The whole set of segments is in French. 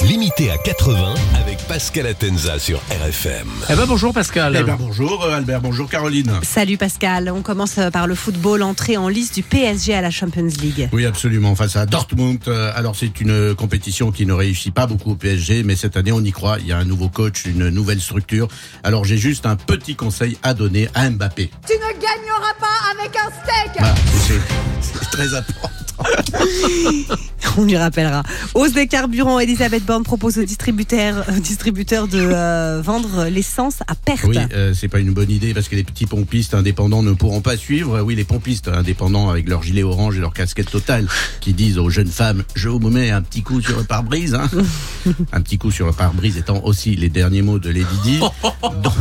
Limité à 80 avec Pascal Atenza sur RFM. Eh ben bonjour Pascal. Eh ben bonjour euh, Albert, bonjour Caroline. Salut Pascal, on commence euh, par le football, entrée en liste du PSG à la Champions League. Oui absolument, face à Dortmund. Euh, Alors c'est une compétition qui ne réussit pas beaucoup au PSG, mais cette année on y croit. Il y a un nouveau coach, une nouvelle structure. Alors j'ai juste un petit conseil à donner à Mbappé. Tu ne gagneras pas avec un steak c'est c'est très important. On lui rappellera. Hausse des carburants, Elisabeth Borne propose aux distributeurs, aux distributeurs de euh, vendre l'essence à perte. Oui, euh, c'est pas une bonne idée parce que les petits pompistes indépendants ne pourront pas suivre. Oui, les pompistes indépendants avec leur gilet orange et leur casquette totale qui disent aux jeunes femmes Je vous mets un petit coup sur le pare-brise. hein. un petit coup sur le pare-brise étant aussi les derniers mots de Lady Di. Donc,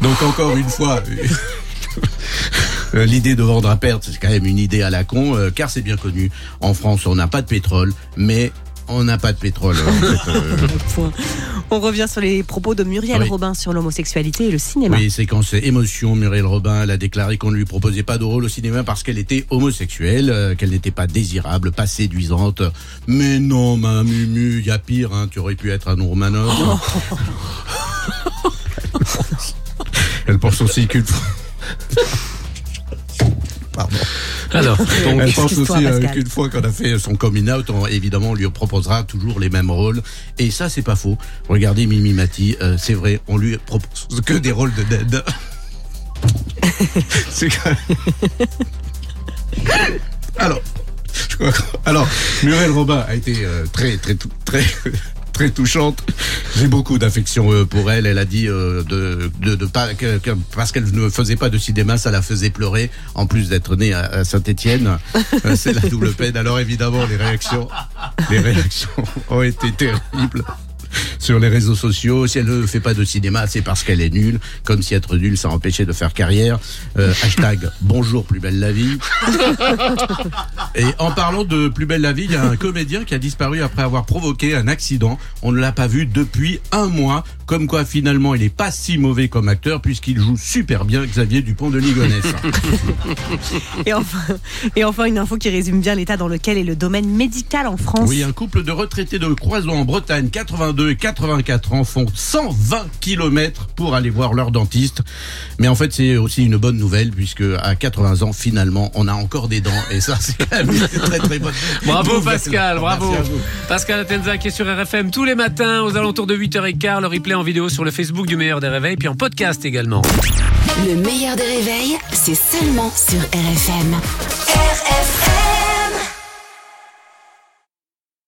donc encore une fois. Euh, L'idée de vendre à perte, c'est quand même une idée à la con, euh, car c'est bien connu. En France, on n'a pas de pétrole, mais on n'a pas de pétrole. euh, Point. On revient sur les propos de Muriel Oui. Robin sur l'homosexualité et le cinéma. Oui, séquence émotion. Muriel Robin, elle a déclaré qu'on ne lui proposait pas de rôle au cinéma parce qu'elle était homosexuelle, euh, qu'elle n'était pas désirable, pas séduisante. Mais non, ma Mumu, y a pire, hein, tu aurais pu être un Romanov. elle pense aussi qu'une fois. Alors, donc, Elle pense aussi euh, qu'une fois qu'on a fait son coming out, on, évidemment, on lui proposera toujours les mêmes rôles. Et ça, c'est pas faux. Regardez Mimi Mati, euh, c'est vrai, on lui propose que des rôles de dead. c'est quand même- Alors, je crois que- alors, Muriel Robin a été euh, très, très, très, très touchante. J'ai beaucoup d'affection euh, pour elle. Elle a dit euh, de, de, de pas que, que- parce qu'elle ne faisait pas de cinéma, ça la faisait pleurer. En plus d'être née à, à Saint-Étienne, Euh, c'est la double peine. Alors évidemment, les réactions, les réactions ont été terribles. Sur les réseaux sociaux, si elle ne fait pas de cinéma, c'est parce qu'elle est nulle. Comme si être nulle, ça empêchait de faire carrière. Euh, hashtag bonjour plus belle la vie. Et en parlant de plus belle la vie, il y a un comédien qui a disparu après avoir provoqué un accident. On ne l'a pas vu depuis un mois. Comme quoi, finalement, il est pas si mauvais comme acteur puisqu'il joue super bien Xavier Dupont de Ligonnès. Et, enfin, et enfin, une info qui résume bien l'état dans lequel est le domaine médical en France. Oui, un couple de retraités de Croison en Bretagne, 82 et 84 ans, font 120 km pour aller voir leur dentiste. Mais en fait, c'est aussi une bonne nouvelle puisque à 80 ans, finalement, on a encore des dents. Et ça, c'est quand même une très très bonne bravo. Pascal, bravo. Pascal Atenza qui est sur RFM tous les matins aux alentours de 8h15. Le replay en vidéo sur le Facebook du meilleur des réveils, puis en podcast également. Le meilleur des réveils, c'est seulement sur RFM. RFM